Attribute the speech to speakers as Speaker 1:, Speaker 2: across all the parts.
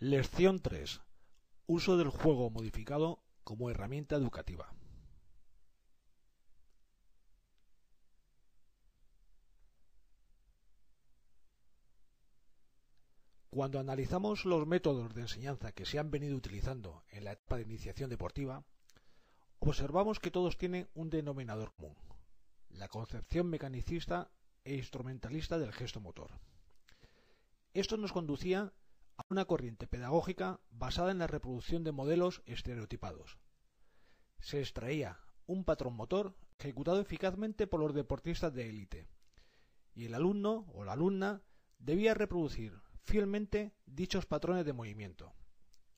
Speaker 1: Lección 3. Uso del juego modificado como herramienta educativa. Cuando analizamos los métodos de enseñanza que se han venido utilizando en la etapa de iniciación deportiva, observamos que todos tienen un denominador común, la concepción mecanicista e instrumentalista del gesto motor. Esto nos conducía a una corriente pedagógica basada en la reproducción de modelos estereotipados. Se extraía un patrón motor ejecutado eficazmente por los deportistas de élite, y el alumno o la alumna debía reproducir fielmente dichos patrones de movimiento,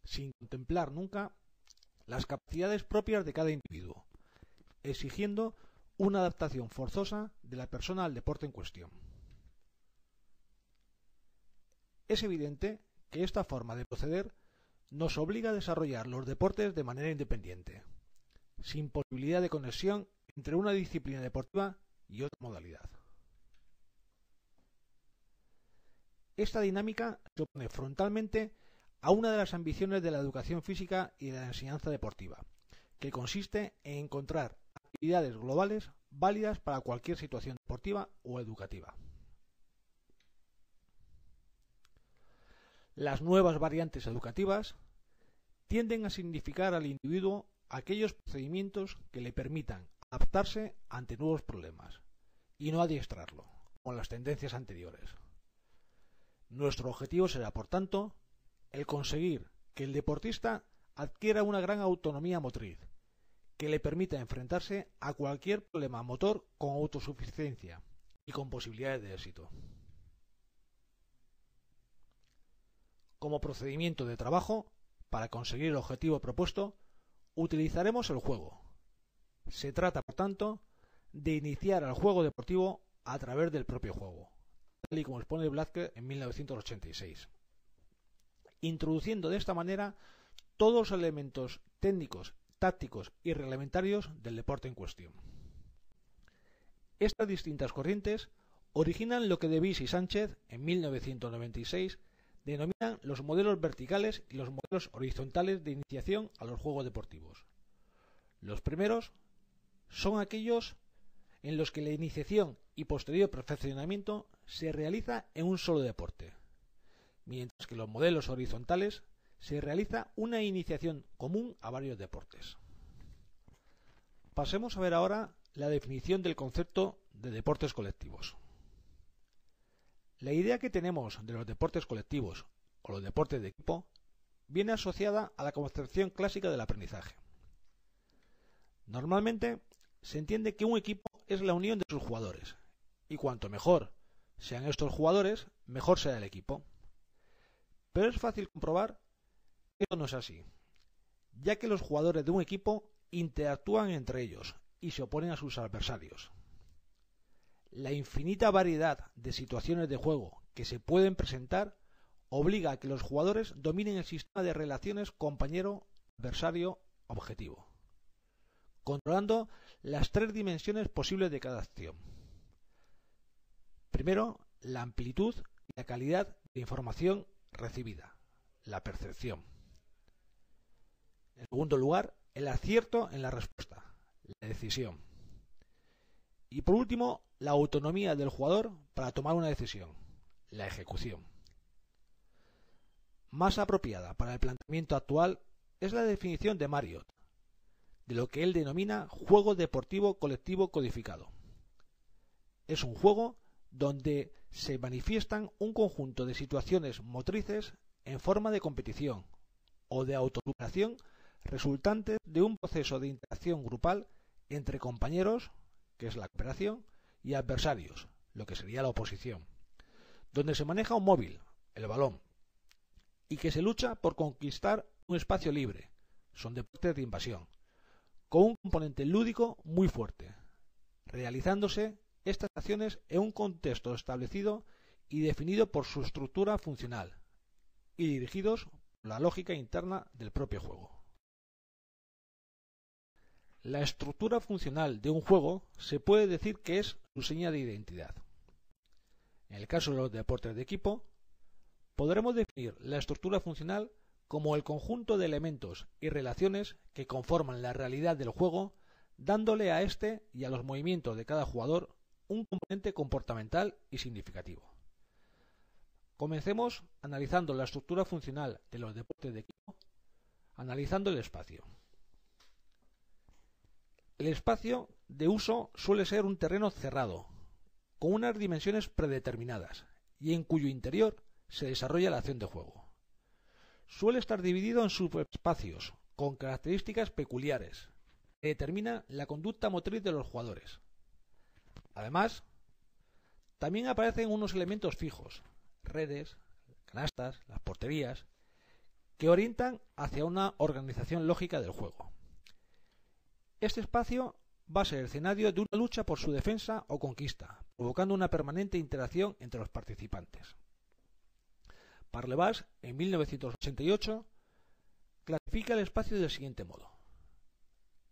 Speaker 1: sin contemplar nunca las capacidades propias de cada individuo, exigiendo una adaptación forzosa de la persona al deporte en cuestión. Es evidente que esta forma de proceder nos obliga a desarrollar los deportes de manera independiente, sin posibilidad de conexión entre una disciplina deportiva y otra modalidad. Esta dinámica se opone frontalmente a una de las ambiciones de la educación física y de la enseñanza deportiva, que consiste en encontrar actividades globales válidas para cualquier situación deportiva o educativa. Las nuevas variantes educativas tienden a significar al individuo aquellos procedimientos que le permitan adaptarse ante nuevos problemas y no adiestrarlo, con las tendencias anteriores. Nuestro objetivo será, por tanto, el conseguir que el deportista adquiera una gran autonomía motriz, que le permita enfrentarse a cualquier problema motor con autosuficiencia y con posibilidades de éxito. Como procedimiento de trabajo, para conseguir el objetivo propuesto, utilizaremos el juego. Se trata, por tanto, de iniciar al juego deportivo a través del propio juego tal y como expone Blazke en 1986, introduciendo de esta manera todos los elementos técnicos, tácticos y reglamentarios del deporte en cuestión. Estas distintas corrientes originan lo que De y Sánchez en 1996 denominan los modelos verticales y los modelos horizontales de iniciación a los juegos deportivos. Los primeros son aquellos en los que la iniciación y posterior perfeccionamiento se realiza en un solo deporte, mientras que los modelos horizontales se realiza una iniciación común a varios deportes. Pasemos a ver ahora la definición del concepto de deportes colectivos. La idea que tenemos de los deportes colectivos o los deportes de equipo viene asociada a la concepción clásica del aprendizaje. Normalmente se entiende que un equipo es la unión de sus jugadores, y cuanto mejor sean estos jugadores, mejor será el equipo. Pero es fácil comprobar esto no es así, ya que los jugadores de un equipo interactúan entre ellos y se oponen a sus adversarios. La infinita variedad de situaciones de juego que se pueden presentar obliga a que los jugadores dominen el sistema de relaciones compañero-adversario-objetivo, controlando las tres dimensiones posibles de cada acción. Primero, la amplitud y la calidad de información recibida, la percepción. En segundo lugar, el acierto en la respuesta, la decisión. Y por último, la autonomía del jugador para tomar una decisión, la ejecución. Más apropiada para el planteamiento actual es la definición de Marriott, de lo que él denomina juego deportivo colectivo codificado. Es un juego donde se manifiestan un conjunto de situaciones motrices en forma de competición o de autoluperación resultantes de un proceso de interacción grupal entre compañeros, que es la cooperación, y adversarios, lo que sería la oposición, donde se maneja un móvil, el balón, y que se lucha por conquistar un espacio libre, son deportes de invasión, con un componente lúdico muy fuerte, realizándose estas acciones en un contexto establecido y definido por su estructura funcional y dirigidos por la lógica interna del propio juego. La estructura funcional de un juego se puede decir que es su seña de identidad. En el caso de los deportes de equipo, podremos definir la estructura funcional como el conjunto de elementos y relaciones que conforman la realidad del juego, dándole a este y a los movimientos de cada jugador un componente comportamental y significativo. Comencemos analizando la estructura funcional de los deportes de equipo, analizando el espacio. El espacio de uso suele ser un terreno cerrado, con unas dimensiones predeterminadas, y en cuyo interior se desarrolla la acción de juego. Suele estar dividido en subespacios, con características peculiares, que determinan la conducta motriz de los jugadores. Además, también aparecen unos elementos fijos, redes, canastas, las porterías, que orientan hacia una organización lógica del juego. Este espacio va a ser el escenario de una lucha por su defensa o conquista, provocando una permanente interacción entre los participantes. Parlevas, en 1988, clasifica el espacio del siguiente modo.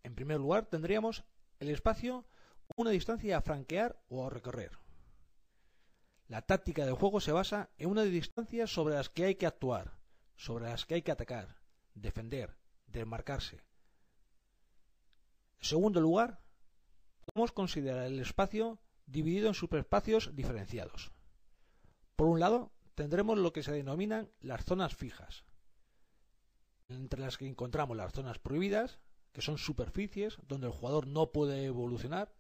Speaker 1: En primer lugar, tendríamos el espacio una distancia a franquear o a recorrer. La táctica del juego se basa en una distancia sobre las que hay que actuar, sobre las que hay que atacar, defender, desmarcarse. En segundo lugar, podemos considerar el espacio dividido en superespacios diferenciados. Por un lado, tendremos lo que se denominan las zonas fijas, entre las que encontramos las zonas prohibidas, que son superficies donde el jugador no puede evolucionar,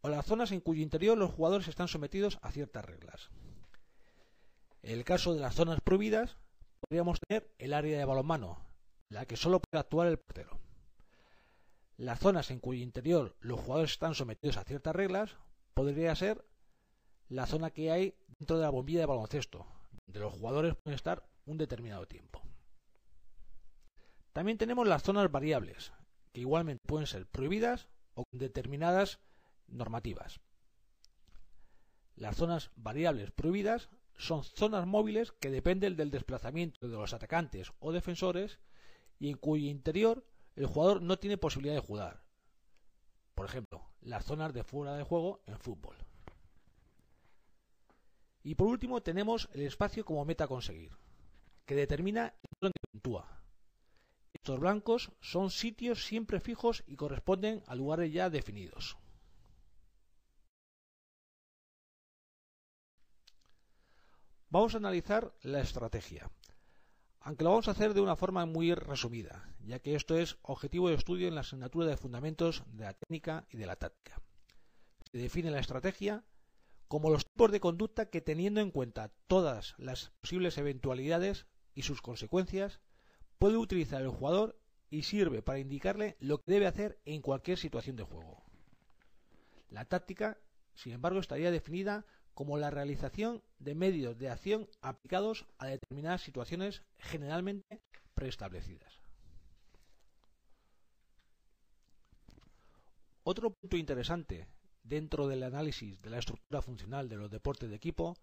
Speaker 1: o las zonas en cuyo interior los jugadores están sometidos a ciertas reglas. En el caso de las zonas prohibidas, podríamos tener el área de balonmano, la que solo puede actuar el portero. Las zonas en cuyo interior los jugadores están sometidos a ciertas reglas podría ser la zona que hay dentro de la bombilla de baloncesto, donde los jugadores pueden estar un determinado tiempo. También tenemos las zonas variables, que igualmente pueden ser prohibidas o determinadas normativas. Las zonas variables prohibidas son zonas móviles que dependen del desplazamiento de los atacantes o defensores y en cuyo interior el jugador no tiene posibilidad de jugar. Por ejemplo, las zonas de fuera de juego en fútbol. Y por último tenemos el espacio como meta a conseguir, que determina que puntúa. Estos blancos son sitios siempre fijos y corresponden a lugares ya definidos. Vamos a analizar la estrategia aunque lo vamos a hacer de una forma muy resumida, ya que esto es objetivo de estudio en la asignatura de fundamentos de la técnica y de la táctica. Se define la estrategia como los tipos de conducta que teniendo en cuenta todas las posibles eventualidades y sus consecuencias, puede utilizar el jugador y sirve para indicarle lo que debe hacer en cualquier situación de juego. La táctica, sin embargo, estaría definida como la realización de medios de acción aplicados a determinadas situaciones generalmente preestablecidas. Otro punto interesante dentro del análisis de la estructura funcional de los deportes de equipo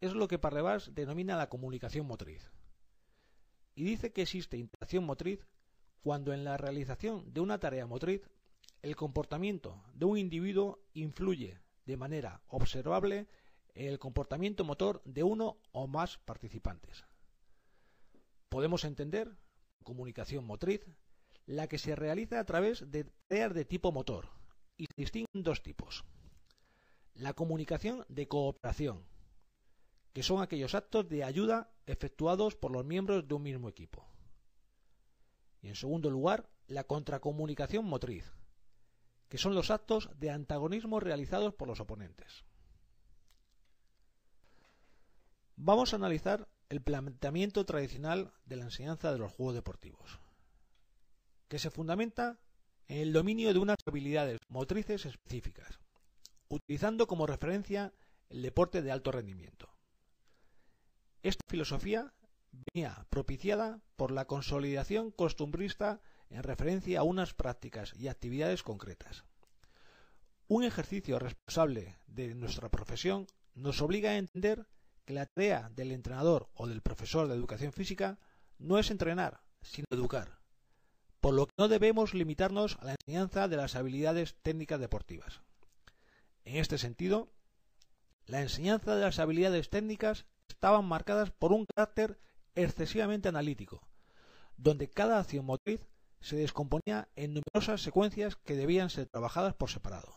Speaker 1: es lo que Parrevas denomina la comunicación motriz. Y dice que existe interacción motriz cuando en la realización de una tarea motriz el comportamiento de un individuo influye de manera observable el comportamiento motor de uno o más participantes. Podemos entender comunicación motriz la que se realiza a través de tareas de tipo motor y se distinguen dos tipos. La comunicación de cooperación, que son aquellos actos de ayuda efectuados por los miembros de un mismo equipo. Y en segundo lugar, la contracomunicación motriz, que son los actos de antagonismo realizados por los oponentes. Vamos a analizar el planteamiento tradicional de la enseñanza de los juegos deportivos, que se fundamenta en el dominio de unas habilidades motrices específicas, utilizando como referencia el deporte de alto rendimiento. Esta filosofía venía propiciada por la consolidación costumbrista en referencia a unas prácticas y actividades concretas. Un ejercicio responsable de nuestra profesión nos obliga a entender que la tarea del entrenador o del profesor de educación física no es entrenar, sino educar, por lo que no debemos limitarnos a la enseñanza de las habilidades técnicas deportivas. En este sentido, la enseñanza de las habilidades técnicas estaban marcadas por un carácter excesivamente analítico, donde cada acción motriz se descomponía en numerosas secuencias que debían ser trabajadas por separado,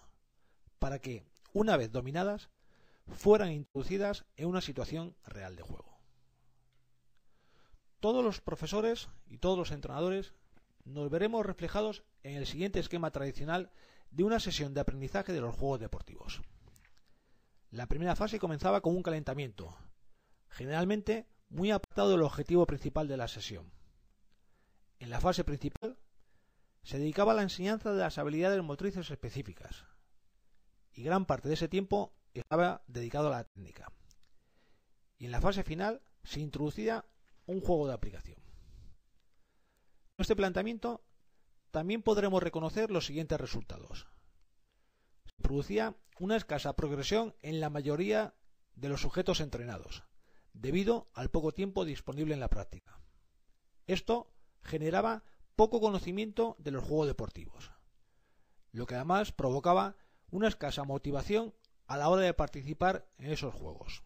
Speaker 1: para que, una vez dominadas, fueran introducidas en una situación real de juego. Todos los profesores y todos los entrenadores nos veremos reflejados en el siguiente esquema tradicional de una sesión de aprendizaje de los juegos deportivos. La primera fase comenzaba con un calentamiento, generalmente muy apartado del objetivo principal de la sesión. En la fase principal se dedicaba a la enseñanza de las habilidades motrices específicas, y gran parte de ese tiempo estaba dedicado a la técnica. Y en la fase final se introducía un juego de aplicación. En este planteamiento también podremos reconocer los siguientes resultados. Se producía una escasa progresión en la mayoría de los sujetos entrenados, debido al poco tiempo disponible en la práctica. Esto generaba poco conocimiento de los juegos deportivos, lo que además provocaba una escasa motivación a la hora de participar en esos juegos.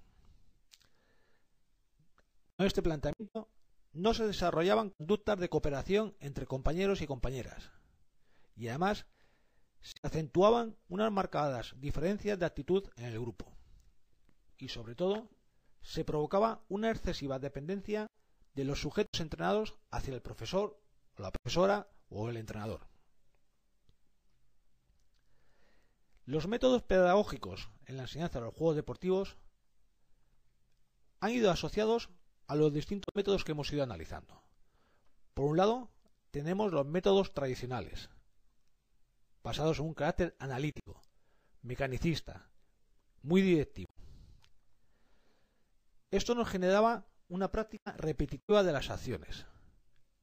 Speaker 1: En este planteamiento no se desarrollaban conductas de cooperación entre compañeros y compañeras, y además se acentuaban unas marcadas diferencias de actitud en el grupo, y sobre todo se provocaba una excesiva dependencia de los sujetos entrenados hacia el profesor o la profesora o el entrenador. Los métodos pedagógicos en la enseñanza de los juegos deportivos han ido asociados a los distintos métodos que hemos ido analizando. Por un lado, tenemos los métodos tradicionales, basados en un carácter analítico, mecanicista, muy directivo. Esto nos generaba una práctica repetitiva de las acciones.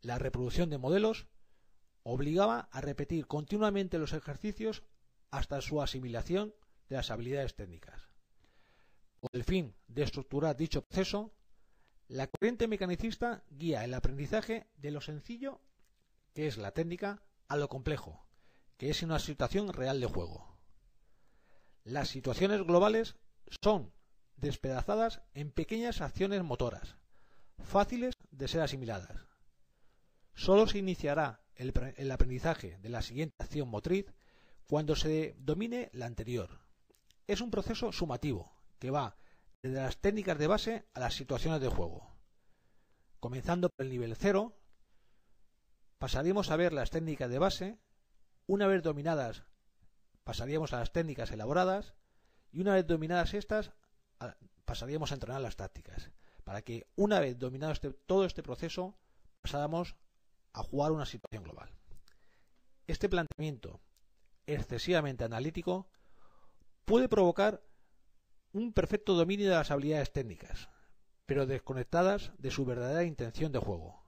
Speaker 1: La reproducción de modelos obligaba a repetir continuamente los ejercicios hasta su asimilación de las habilidades técnicas. Con el fin de estructurar dicho proceso, la corriente mecanicista guía el aprendizaje de lo sencillo, que es la técnica, a lo complejo, que es una situación real de juego. Las situaciones globales son despedazadas en pequeñas acciones motoras, fáciles de ser asimiladas. Solo se iniciará el, aprendizaje de la siguiente acción motriz cuando se domine la anterior. Es un proceso sumativo que va desde las técnicas de base a las situaciones de juego. Comenzando por el nivel 0, pasaríamos a ver las técnicas de base, una vez dominadas pasaríamos a las técnicas elaboradas y una vez dominadas estas pasaríamos a entrenar las tácticas, para que una vez dominado este, todo este proceso pasáramos a jugar una situación global. Este planteamiento excesivamente analítico puede provocar un perfecto dominio de las habilidades técnicas, pero desconectadas de su verdadera intención de juego.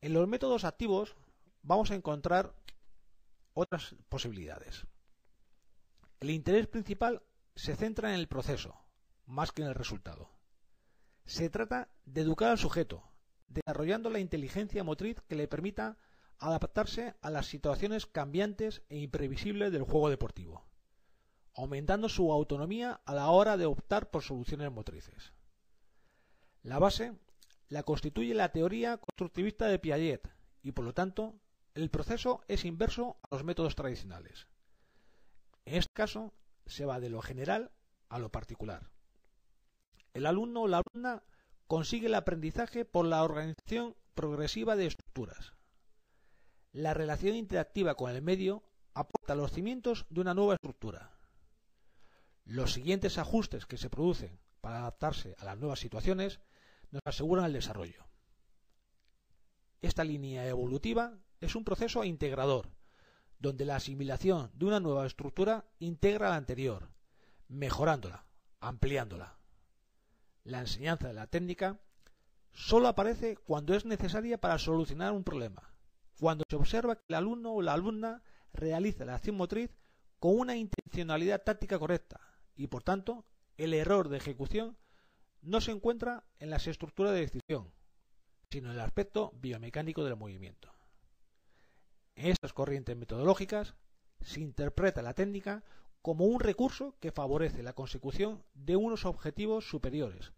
Speaker 1: En los métodos activos vamos a encontrar otras posibilidades. El interés principal se centra en el proceso, más que en el resultado. Se trata de educar al sujeto, desarrollando la inteligencia motriz que le permita adaptarse a las situaciones cambiantes e imprevisibles del juego deportivo, aumentando su autonomía a la hora de optar por soluciones motrices. La base la constituye la teoría constructivista de Piaget y por lo tanto el proceso es inverso a los métodos tradicionales. En este caso se va de lo general a lo particular. El alumno o la alumna consigue el aprendizaje por la organización progresiva de estructuras, la relación interactiva con el medio aporta los cimientos de una nueva estructura. Los siguientes ajustes que se producen para adaptarse a las nuevas situaciones nos aseguran el desarrollo. Esta línea evolutiva es un proceso integrador, donde la asimilación de una nueva estructura integra la anterior, mejorándola, ampliándola. La enseñanza de la técnica solo aparece cuando es necesaria para solucionar un problema, cuando se observa que el alumno o la alumna realiza la acción motriz con una intencionalidad táctica correcta y por tanto el error de ejecución no se encuentra en las estructuras de decisión, sino en el aspecto biomecánico del movimiento. En estas corrientes metodológicas se interpreta la técnica como un recurso que favorece la consecución de unos objetivos superiores,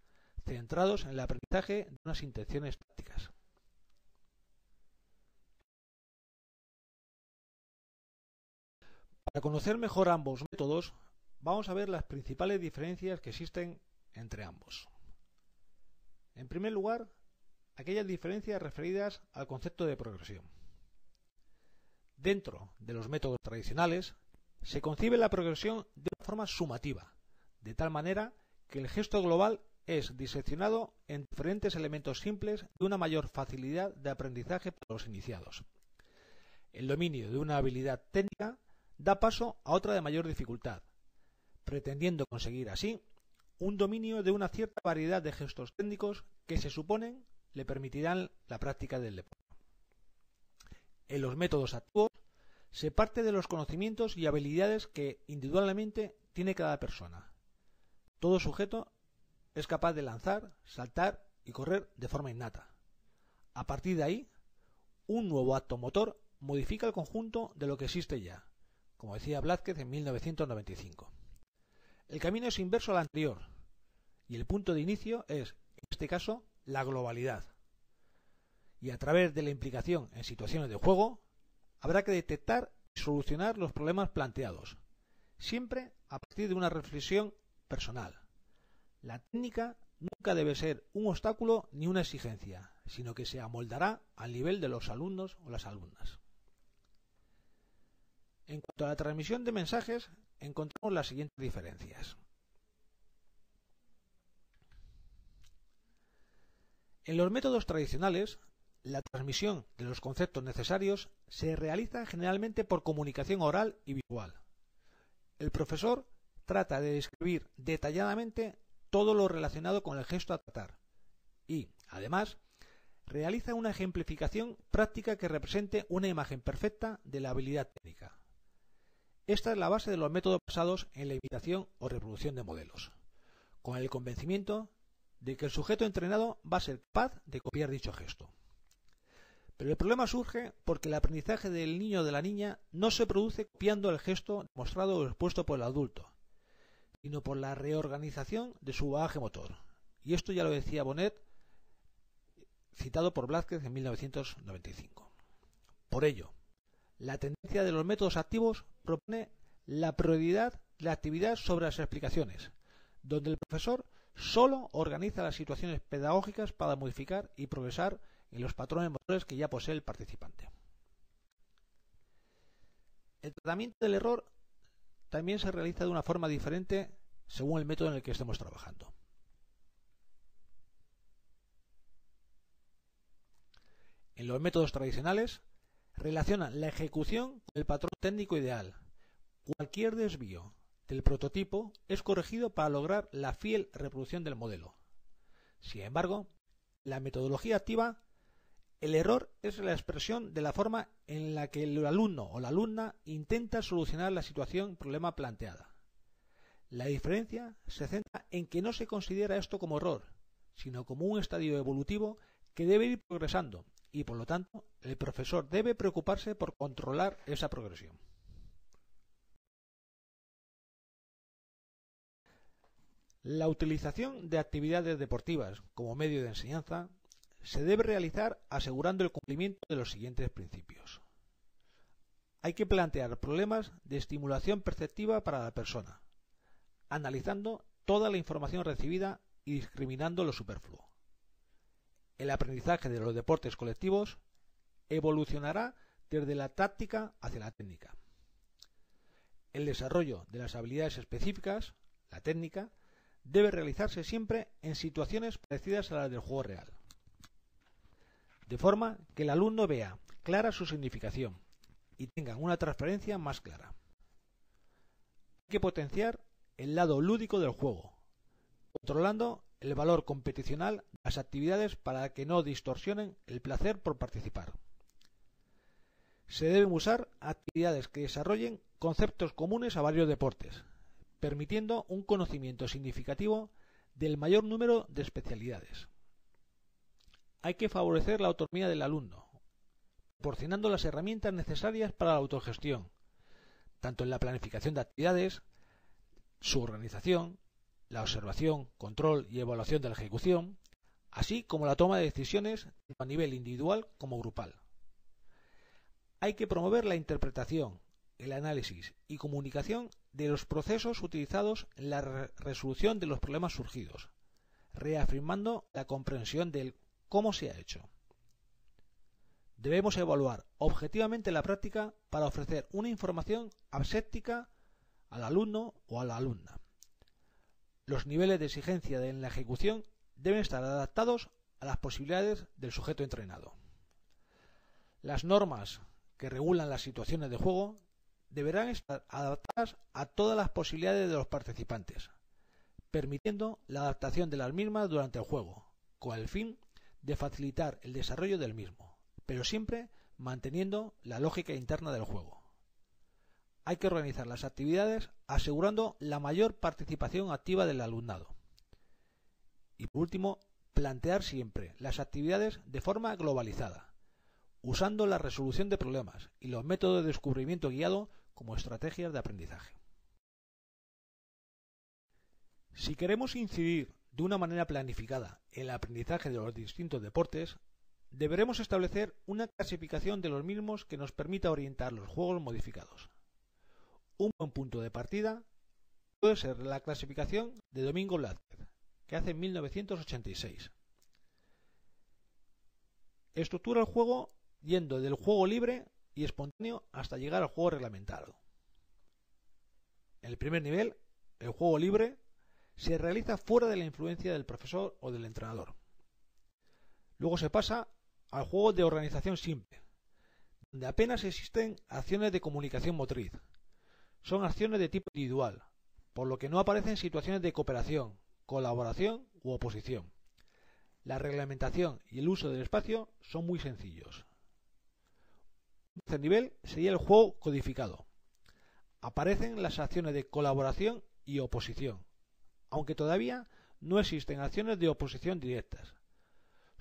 Speaker 1: centrados en el aprendizaje de unas intenciones tácticas. Para conocer mejor ambos métodos, vamos a ver las principales diferencias que existen entre ambos. En primer lugar, aquellas diferencias referidas al concepto de progresión. Dentro de los métodos tradicionales, se concibe la progresión de una forma sumativa, de tal manera que el gesto global es diseccionado en diferentes elementos simples de una mayor facilidad de aprendizaje para los iniciados. El dominio de una habilidad técnica da paso a otra de mayor dificultad, pretendiendo conseguir así un dominio de una cierta variedad de gestos técnicos que se suponen le permitirán la práctica del deporte. En los métodos activos se parte de los conocimientos y habilidades que individualmente tiene cada persona. Todo sujeto es capaz de lanzar, saltar y correr de forma innata. A partir de ahí, un nuevo acto motor modifica el conjunto de lo que existe ya, como decía Blázquez en 1995. El camino es inverso al anterior, y el punto de inicio es, en este caso, la globalidad. Y a través de la implicación en situaciones de juego, habrá que detectar y solucionar los problemas planteados, siempre a partir de una reflexión personal. La técnica nunca debe ser un obstáculo ni una exigencia, sino que se amoldará al nivel de los alumnos o las alumnas. En cuanto a la transmisión de mensajes, encontramos las siguientes diferencias. En los métodos tradicionales, la transmisión de los conceptos necesarios se realiza generalmente por comunicación oral y visual. El profesor trata de describir detalladamente todo lo relacionado con el gesto a tratar y, además, realiza una ejemplificación práctica que represente una imagen perfecta de la habilidad técnica. Esta es la base de los métodos basados en la imitación o reproducción de modelos, con el convencimiento de que el sujeto entrenado va a ser capaz de copiar dicho gesto. Pero el problema surge porque el aprendizaje del niño o de la niña no se produce copiando el gesto demostrado o expuesto por el adulto, sino por la reorganización de su bagaje motor. Y esto ya lo decía Bonet, citado por Blázquez en 1995. Por ello, la tendencia de los métodos activos propone la prioridad de la actividad sobre las explicaciones, donde el profesor solo organiza las situaciones pedagógicas para modificar y progresar en los patrones motores que ya posee el participante. El tratamiento del error también se realiza de una forma diferente según el método en el que estemos trabajando. En los métodos tradicionales, relacionan la ejecución con el patrón técnico ideal. Cualquier desvío del prototipo es corregido para lograr la fiel reproducción del modelo. Sin embargo, la metodología activa, el error es la expresión de la forma en la que el alumno o la alumna intenta solucionar la situación problema planteada. La diferencia se centra en que no se considera esto como error, sino como un estadio evolutivo que debe ir progresando y por lo tanto el profesor debe preocuparse por controlar esa progresión. La utilización de actividades deportivas como medio de enseñanza se debe realizar asegurando el cumplimiento de los siguientes principios. Hay que plantear problemas de estimulación perceptiva para la persona, analizando toda la información recibida y discriminando lo superfluo el aprendizaje de los deportes colectivos evolucionará desde la táctica hacia la técnica. El desarrollo de las habilidades específicas, la técnica, debe realizarse siempre en situaciones parecidas a las del juego real, de forma que el alumno vea clara su significación y tenga una transferencia más clara. Hay que potenciar el lado lúdico del juego, controlando el valor competicional de las actividades para que no distorsionen el placer por participar. Se deben usar actividades que desarrollen conceptos comunes a varios deportes, permitiendo un conocimiento significativo del mayor número de especialidades. Hay que favorecer la autonomía del alumno, proporcionando las herramientas necesarias para la autogestión, tanto en la planificación de actividades, su organización, la observación, control y evaluación de la ejecución, así como la toma de decisiones a nivel individual como grupal. Hay que promover la interpretación, el análisis y comunicación de los procesos utilizados en la resolución de los problemas surgidos, reafirmando la comprensión del cómo se ha hecho. Debemos evaluar objetivamente la práctica para ofrecer una información aséptica al alumno o a la alumna. Los niveles de exigencia en la ejecución deben estar adaptados a las posibilidades del sujeto entrenado. Las normas que regulan las situaciones de juego deberán estar adaptadas a todas las posibilidades de los participantes, permitiendo la adaptación de las mismas durante el juego, con el fin de facilitar el desarrollo del mismo, pero siempre manteniendo la lógica interna del juego. Hay que organizar las actividades asegurando la mayor participación activa del alumnado. Y por último, plantear siempre las actividades de forma globalizada, usando la resolución de problemas y los métodos de descubrimiento guiado como estrategias de aprendizaje. Si queremos incidir de una manera planificada el aprendizaje de los distintos deportes, deberemos establecer una clasificación de los mismos que nos permita orientar los juegos modificados. Un buen punto de partida puede ser la clasificación de Domingo Blázquez, que hace en 1986. Estructura el juego yendo del juego libre y espontáneo hasta llegar al juego reglamentado. En el primer nivel, el juego libre se realiza fuera de la influencia del profesor o del entrenador. Luego se pasa al juego de organización simple, donde apenas existen acciones de comunicación motriz. Son acciones de tipo individual, por lo que no aparecen situaciones de cooperación, colaboración u oposición. La reglamentación y el uso del espacio son muy sencillos. Un tercer nivel sería el juego codificado. Aparecen las acciones de colaboración y oposición, aunque todavía no existen acciones de oposición directas.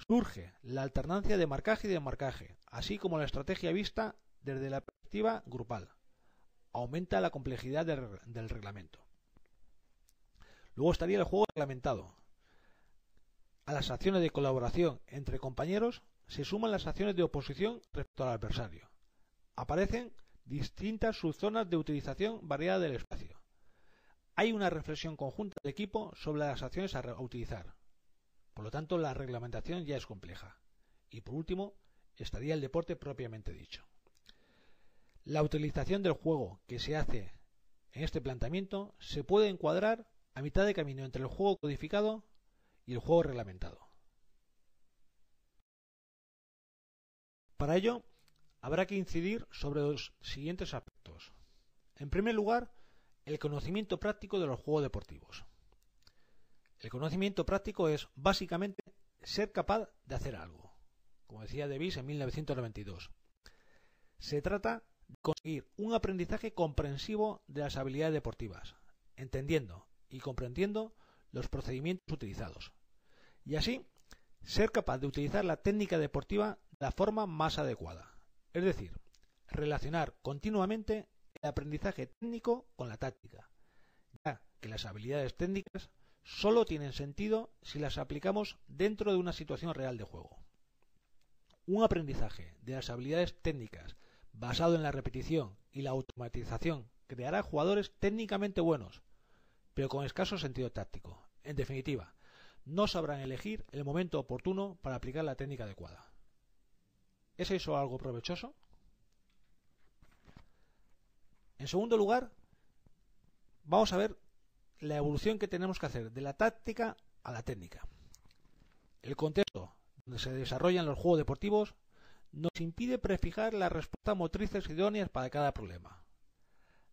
Speaker 1: Surge la alternancia de marcaje y desmarcaje, así como la estrategia vista desde la perspectiva grupal. Aumenta la complejidad del reglamento. Luego estaría el juego reglamentado. A las acciones de colaboración entre compañeros se suman las acciones de oposición respecto al adversario. Aparecen distintas subzonas de utilización variada del espacio. Hay una reflexión conjunta del equipo sobre las acciones a utilizar. Por lo tanto, la reglamentación ya es compleja. Y por último, estaría el deporte propiamente dicho. La utilización del juego que se hace en este planteamiento se puede encuadrar a mitad de camino entre el juego codificado y el juego reglamentado. Para ello, habrá que incidir sobre los siguientes aspectos. En primer lugar, el conocimiento práctico de los juegos deportivos. El conocimiento práctico es básicamente ser capaz de hacer algo, como decía Davis en 1992. Se trata de conseguir un aprendizaje comprensivo de las habilidades deportivas, entendiendo y comprendiendo los procedimientos utilizados. Y así, ser capaz de utilizar la técnica deportiva de la forma más adecuada. Es decir, relacionar continuamente aprendizaje técnico con la táctica, ya que las habilidades técnicas solo tienen sentido si las aplicamos dentro de una situación real de juego. Un aprendizaje de las habilidades técnicas basado en la repetición y la automatización creará jugadores técnicamente buenos, pero con escaso sentido táctico. En definitiva, no sabrán elegir el momento oportuno para aplicar la técnica adecuada. ¿Es eso algo provechoso? En segundo lugar, vamos a ver la evolución que tenemos que hacer de la táctica a la técnica. El contexto donde se desarrollan los juegos deportivos nos impide prefijar las respuestas motrices idóneas para cada problema.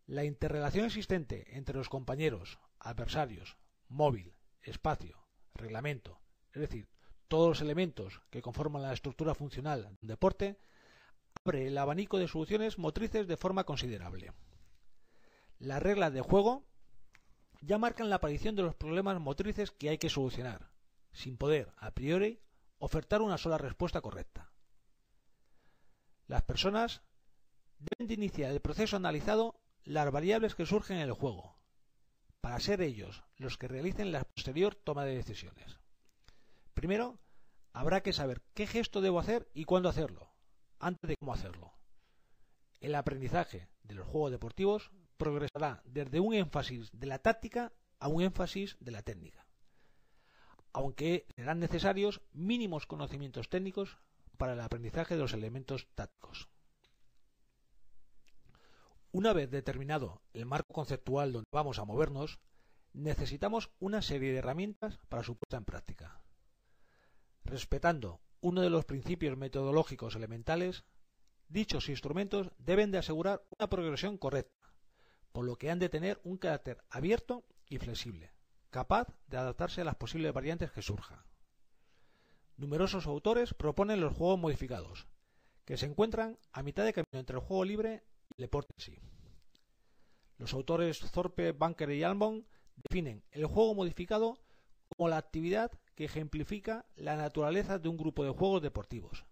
Speaker 1: La interrelación existente entre los compañeros, adversarios, móvil, espacio, reglamento, es decir, todos los elementos que conforman la estructura funcional de un deporte, abre el abanico de soluciones motrices de forma considerable. Las reglas de juego ya marcan la aparición de los problemas motrices que hay que solucionar, sin poder, a priori, ofertar una sola respuesta correcta. Las personas deben de iniciar el proceso analizado las variables que surgen en el juego, para ser ellos los que realicen la posterior toma de decisiones. Primero, habrá que saber qué gesto debo hacer y cuándo hacerlo, antes de cómo hacerlo. El aprendizaje de los juegos deportivos progresará desde un énfasis de la táctica a un énfasis de la técnica, aunque serán necesarios mínimos conocimientos técnicos para el aprendizaje de los elementos tácticos. Una vez determinado el marco conceptual donde vamos a movernos, necesitamos una serie de herramientas para su puesta en práctica. Respetando uno de los principios metodológicos elementales, dichos instrumentos deben de asegurar una progresión correcta, por lo que han de tener un carácter abierto y flexible, capaz de adaptarse a las posibles variantes que surjan. Numerosos autores proponen los juegos modificados, que se encuentran a mitad de camino entre el juego libre y el deporte en sí. Los autores Thorpe, Bunker y Almond definen el juego modificado como la actividad que ejemplifica la naturaleza de un grupo de juegos deportivos,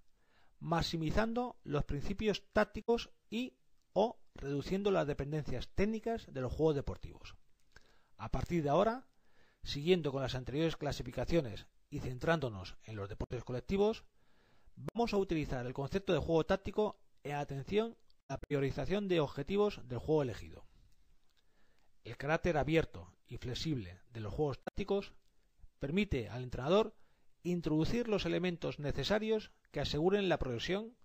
Speaker 1: maximizando los principios tácticos y o reduciendo las dependencias técnicas de los juegos deportivos. A partir de ahora, siguiendo con las anteriores clasificaciones y centrándonos en los deportes colectivos, vamos a utilizar el concepto de juego táctico en atención a la priorización de objetivos del juego elegido. El carácter abierto y flexible de los juegos tácticos permite al entrenador introducir los elementos necesarios que aseguren la progresión,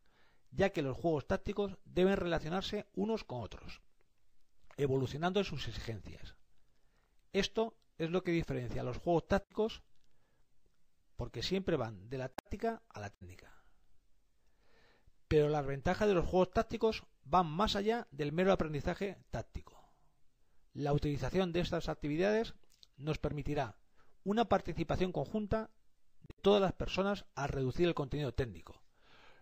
Speaker 1: ya que los juegos tácticos deben relacionarse unos con otros, evolucionando en sus exigencias. Esto es lo que diferencia a los juegos tácticos porque siempre van de la táctica a la técnica. Pero las ventajas de los juegos tácticos van más allá del mero aprendizaje táctico. La utilización de estas actividades nos permitirá una participación conjunta de todas las personas al reducir el contenido técnico,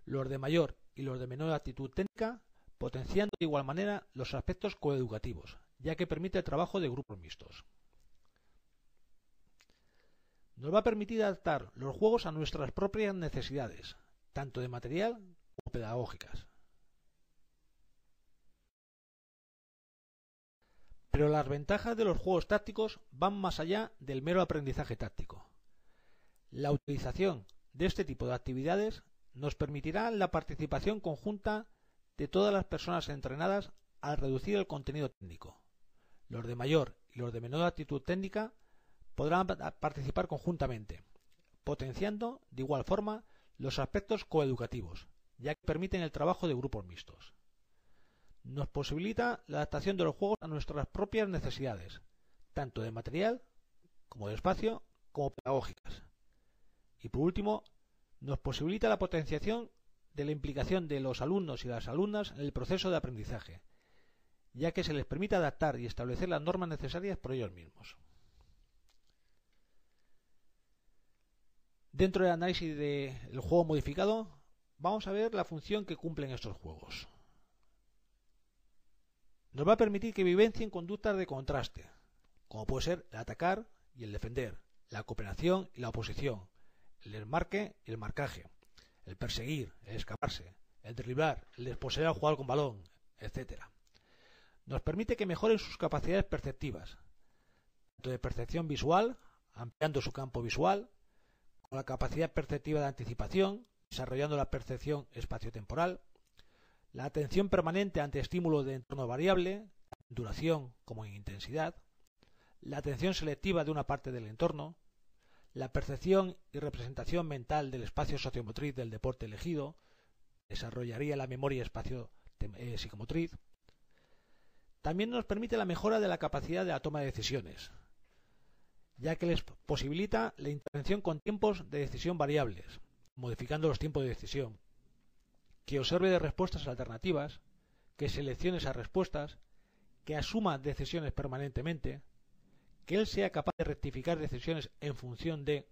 Speaker 1: los de mayor y los de menor actitud técnica, potenciando de igual manera los aspectos coeducativos, ya que permite el trabajo de grupos mixtos nos va a permitir adaptar los juegos a nuestras propias necesidades, tanto de material como pedagógicas. Pero las ventajas de los juegos tácticos van más allá del mero aprendizaje táctico. La utilización de este tipo de actividades nos permitirá la participación conjunta de todas las personas entrenadas al reducir el contenido técnico. Los de mayor y los de menor actitud técnica podrán participar conjuntamente, potenciando de igual forma los aspectos coeducativos, ya que permiten el trabajo de grupos mixtos. Nos posibilita la adaptación de los juegos a nuestras propias necesidades, tanto de material como de espacio, como pedagógicas. Y por último, nos posibilita la potenciación de la implicación de los alumnos y las alumnas en el proceso de aprendizaje, ya que se les permite adaptar y establecer las normas necesarias por ellos mismos. Dentro del análisis del juego modificado, vamos a ver la función que cumplen estos juegos. Nos va a permitir que vivencien conductas de contraste, como puede ser el atacar y el defender, la cooperación y la oposición, el desmarque y el marcaje, el perseguir, el escaparse, el derribar, el desposeer al jugador con balón, etc. Nos permite que mejoren sus capacidades perceptivas, tanto de percepción visual, ampliando su campo visual, la capacidad perceptiva de anticipación, desarrollando la percepción espaciotemporal, la atención permanente ante estímulos de entorno variable, duración como en intensidad, la atención selectiva de una parte del entorno, la percepción y representación mental del espacio sociomotriz del deporte elegido, desarrollaría la memoria espacio eh, psicomotriz. También nos permite la mejora de la capacidad de la toma de decisiones, ya que les posibilita la intervención con tiempos de decisión variables, modificando los tiempos de decisión, que observe de respuestas alternativas, que seleccione esas respuestas, que asuma decisiones permanentemente, que él sea capaz de rectificar decisiones en función de,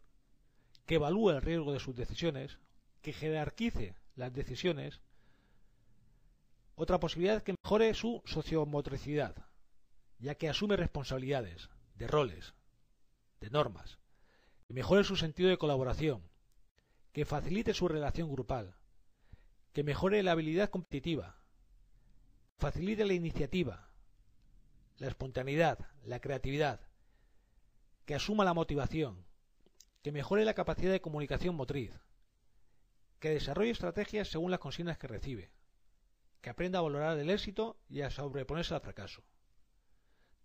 Speaker 1: que evalúe el riesgo de sus decisiones, que jerarquice las decisiones. Otra posibilidad que mejore su sociomotricidad, ya que asume responsabilidades, de roles, de normas, que mejore su sentido de colaboración, que facilite su relación grupal, que mejore la habilidad competitiva, facilite la iniciativa, la espontaneidad, la creatividad, que asuma la motivación, que mejore la capacidad de comunicación motriz, que desarrolle estrategias según las consignas que recibe, que aprenda a valorar el éxito y a sobreponerse al fracaso.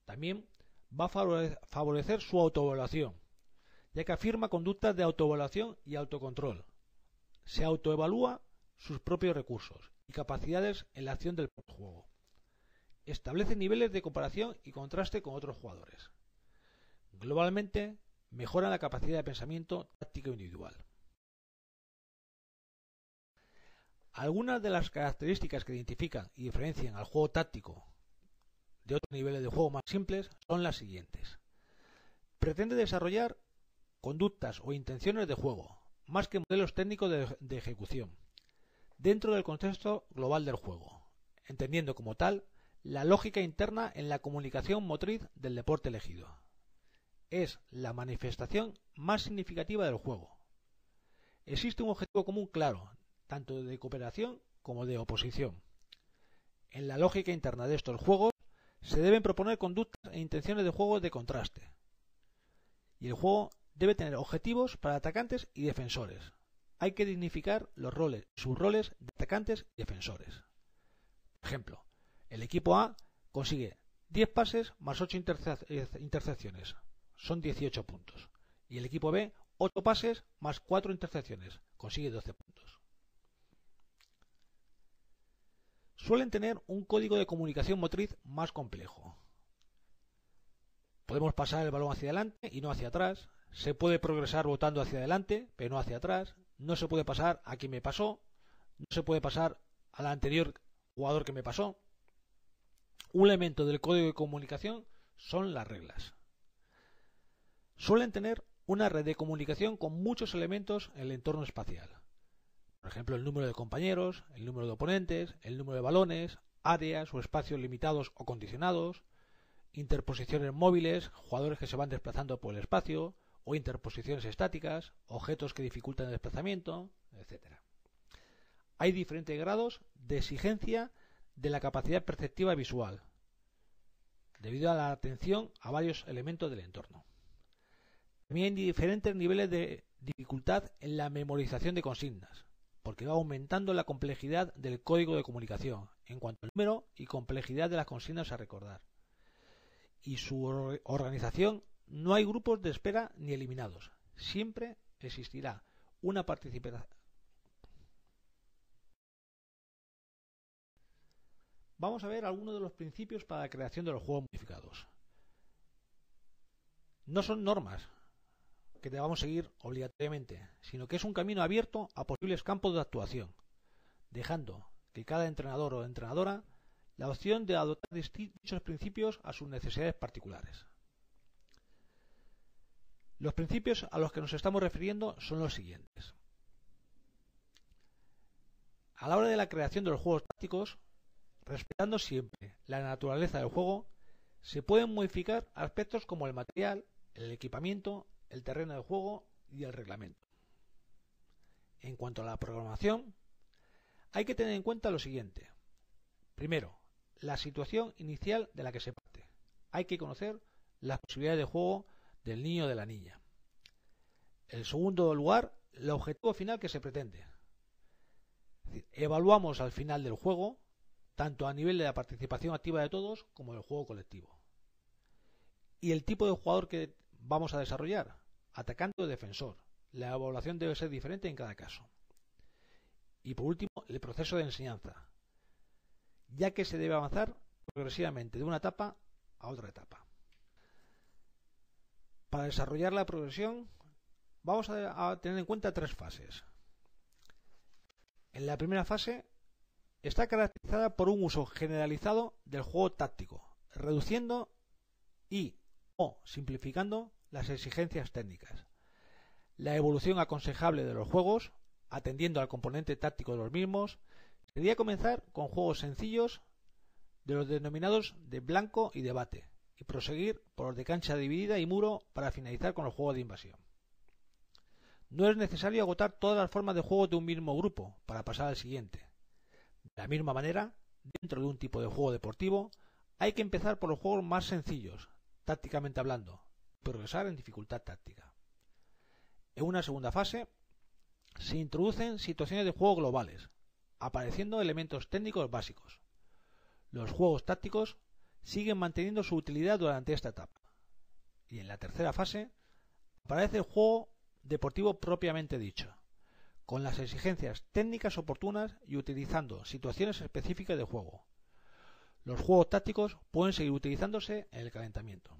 Speaker 1: También va a favorecer su autoevaluación, ya que afirma conductas de autoevaluación y autocontrol. Se autoevalúa sus propios recursos y capacidades en la acción del juego. Establece niveles de comparación y contraste con otros jugadores. Globalmente, mejora la capacidad de pensamiento táctico individual. Algunas de las características que identifican y diferencian al juego táctico de otros niveles de juego más simples son las siguientes. Pretende desarrollar conductas o intenciones de juego, más que modelos técnicos de, de ejecución, dentro del contexto global del juego, entendiendo como tal la lógica interna en la comunicación motriz del deporte elegido. Es la manifestación más significativa del juego. Existe un objetivo común claro, tanto de cooperación como de oposición. En la lógica interna de estos juegos se deben proponer conductas e intenciones de juego de contraste. Y el juego debe tener objetivos para atacantes y defensores. Hay que dignificar los roles, sus roles de atacantes y defensores. Por ejemplo, el equipo A consigue 10 pases más 8 eh, intercepciones. Son 18 puntos. Y el equipo B, 8 pases más 4 intercepciones. Consigue 12 puntos. Suelen tener un código de comunicación motriz más complejo. Podemos pasar el balón hacia adelante y no hacia atrás. Se puede progresar votando hacia adelante, pero no hacia atrás. No se puede pasar a quien me pasó. No se puede pasar al anterior jugador que me pasó. Un elemento del código de comunicación son las reglas. Suelen tener una red de comunicación con muchos elementos en el entorno espacial. Por ejemplo, el número de compañeros, el número de oponentes, el número de balones, áreas o espacios limitados o condicionados, interposiciones móviles, jugadores que se van desplazando por el espacio, o interposiciones estáticas, objetos que dificultan el desplazamiento, etc. Hay diferentes grados de exigencia de la capacidad perceptiva visual, debido a la atención a varios elementos del entorno. También hay diferentes niveles de dificultad en la memorización de consignas, porque va aumentando la complejidad del código de comunicación en cuanto al número y complejidad de las consignas a recordar. Y su organización no hay grupos de espera ni eliminados. Siempre existirá una participación vamos a ver algunos de los principios para la creación de los juegos modificados. No son normas que debamos seguir obligatoriamente, sino que es un camino abierto a posibles campos de actuación, dejando que cada entrenador o entrenadora la opción de adoptar dichos principios a sus necesidades particulares. Los principios a los que nos estamos refiriendo son los siguientes. A la hora de la creación de los juegos tácticos, Respetando siempre la naturaleza del juego, se pueden modificar aspectos como el material, el equipamiento, el terreno de juego y el reglamento. En cuanto a la programación, hay que tener en cuenta lo siguiente. Primero, la situación inicial de la que se parte. Hay que conocer las posibilidades de juego del niño o de la niña. En segundo lugar, el objetivo final que se pretende. evaluamos al final del juego tanto a nivel de la participación activa de todos como del juego colectivo. Y el tipo de jugador que vamos a desarrollar, atacante o defensor. La evaluación debe ser diferente en cada caso. Y por último, el proceso de enseñanza, ya que se debe avanzar progresivamente de una etapa a otra etapa. Para desarrollar la progresión vamos a, tener en cuenta tres fases. En la primera fase está caracterizada por un uso generalizado del juego táctico, reduciendo y o simplificando las exigencias técnicas. La evolución aconsejable de los juegos, atendiendo al componente táctico de los mismos, sería comenzar con juegos sencillos de los denominados de blanco y debate, y proseguir por los de cancha dividida y muro para finalizar con los juegos de invasión. No es necesario agotar todas las formas de juego de un mismo grupo para pasar al siguiente. De la misma manera, dentro de un tipo de juego deportivo, hay que empezar por los juegos más sencillos, tácticamente hablando, progresar en dificultad táctica. En una segunda fase se introducen situaciones de juego globales, apareciendo elementos técnicos básicos. Los juegos tácticos siguen manteniendo su utilidad durante esta etapa. Y en la tercera fase aparece el juego deportivo propiamente dicho, con las exigencias técnicas oportunas y utilizando situaciones específicas de juego. Los juegos tácticos pueden seguir utilizándose en el calentamiento.